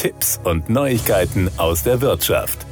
Tipps und Neuigkeiten aus der Wirtschaft.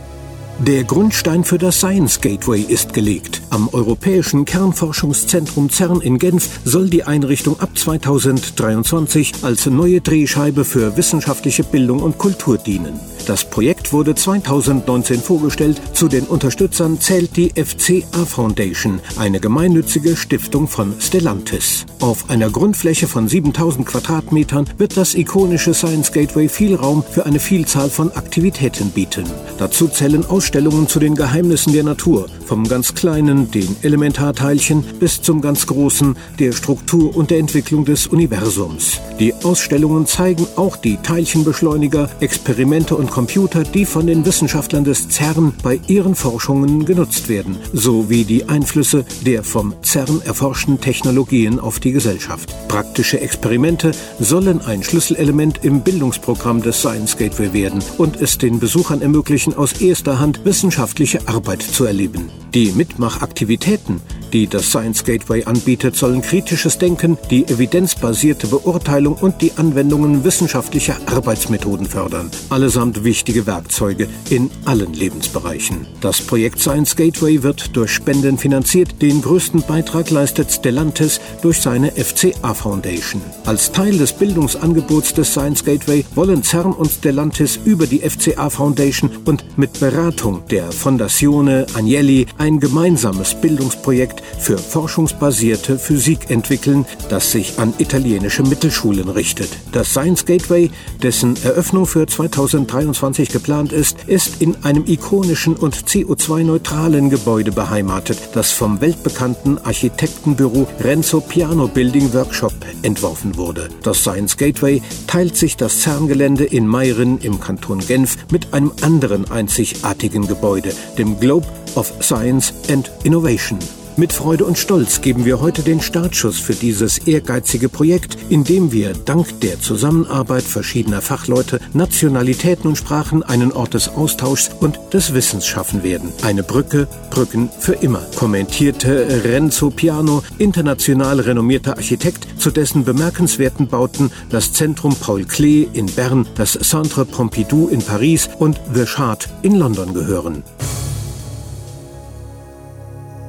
Der Grundstein für das Science Gateway ist gelegt. Am Europäischen Kernforschungszentrum CERN in Genf soll die Einrichtung ab 2023 als neue Drehscheibe für wissenschaftliche Bildung und Kultur dienen. Das Projekt wurde 2019 vorgestellt. Zu den Unterstützern zählt die FCA Foundation, eine gemeinnützige Stiftung von Stellantis. Auf einer Grundfläche von 7000 Quadratmetern wird das ikonische Science Gateway viel Raum für eine Vielzahl von Aktivitäten bieten. Dazu zählen Ausstellungen zu den Geheimnissen der Natur, vom ganz kleinen, den Elementarteilchen, bis zum ganz großen, der Struktur und der Entwicklung des Universums. Die Ausstellungen zeigen auch die Teilchenbeschleuniger, Experimente und Computer, die von den Wissenschaftlern des CERN bei ihren Forschungen genutzt werden, sowie die Einflüsse der vom CERN erforschten Technologien auf die Gesellschaft. Praktische Experimente sollen ein Schlüsselelement im Bildungsprogramm des Science Gateway werden und es den Besuchern ermöglichen, aus erster Hand wissenschaftliche Arbeit zu erleben. Die Mitmachaktivitäten, die das Science Gateway anbietet, sollen kritisches Denken, die evidenzbasierte Beurteilung und die Anwendungen wissenschaftlicher Arbeitsmethoden fördern. Allesamt wichtige Werkzeuge in allen Lebensbereichen. Das Projekt Science Gateway wird durch Spenden finanziert. Den größten Beitrag leistet Stellantis durch seine FCA Foundation. Als Teil des Bildungsangebots des Science Gateway wollen CERN und Stellantis über die FCA Foundation und mit Beratung der Fondazione Agnelli ein gemeinsames Bildungsprojekt für forschungsbasierte Physik entwickeln, das sich an italienische Mittelschulen richtet. Das Science Gateway, dessen Eröffnung für 2023 geplant ist, ist in einem ikonischen und CO2-neutralen Gebäude beheimatet, das vom weltbekannten Architektenbüro Renzo Piano Building Workshop entworfen wurde. Das Science Gateway teilt sich das CERN-Gelände in Meiren im Kanton Genf mit einem anderen einzigartigen Gebäude, dem Globe of Science and Innovation. Mit Freude und Stolz geben wir heute den Startschuss für dieses ehrgeizige Projekt, in dem wir dank der Zusammenarbeit verschiedener Fachleute, Nationalitäten und Sprachen einen Ort des Austauschs und des Wissens schaffen werden. Eine Brücke, Brücken für immer, kommentierte Renzo Piano, international renommierter Architekt, zu dessen bemerkenswerten Bauten das Zentrum Paul Klee in Bern, das Centre Pompidou in Paris und The Shard in London gehören.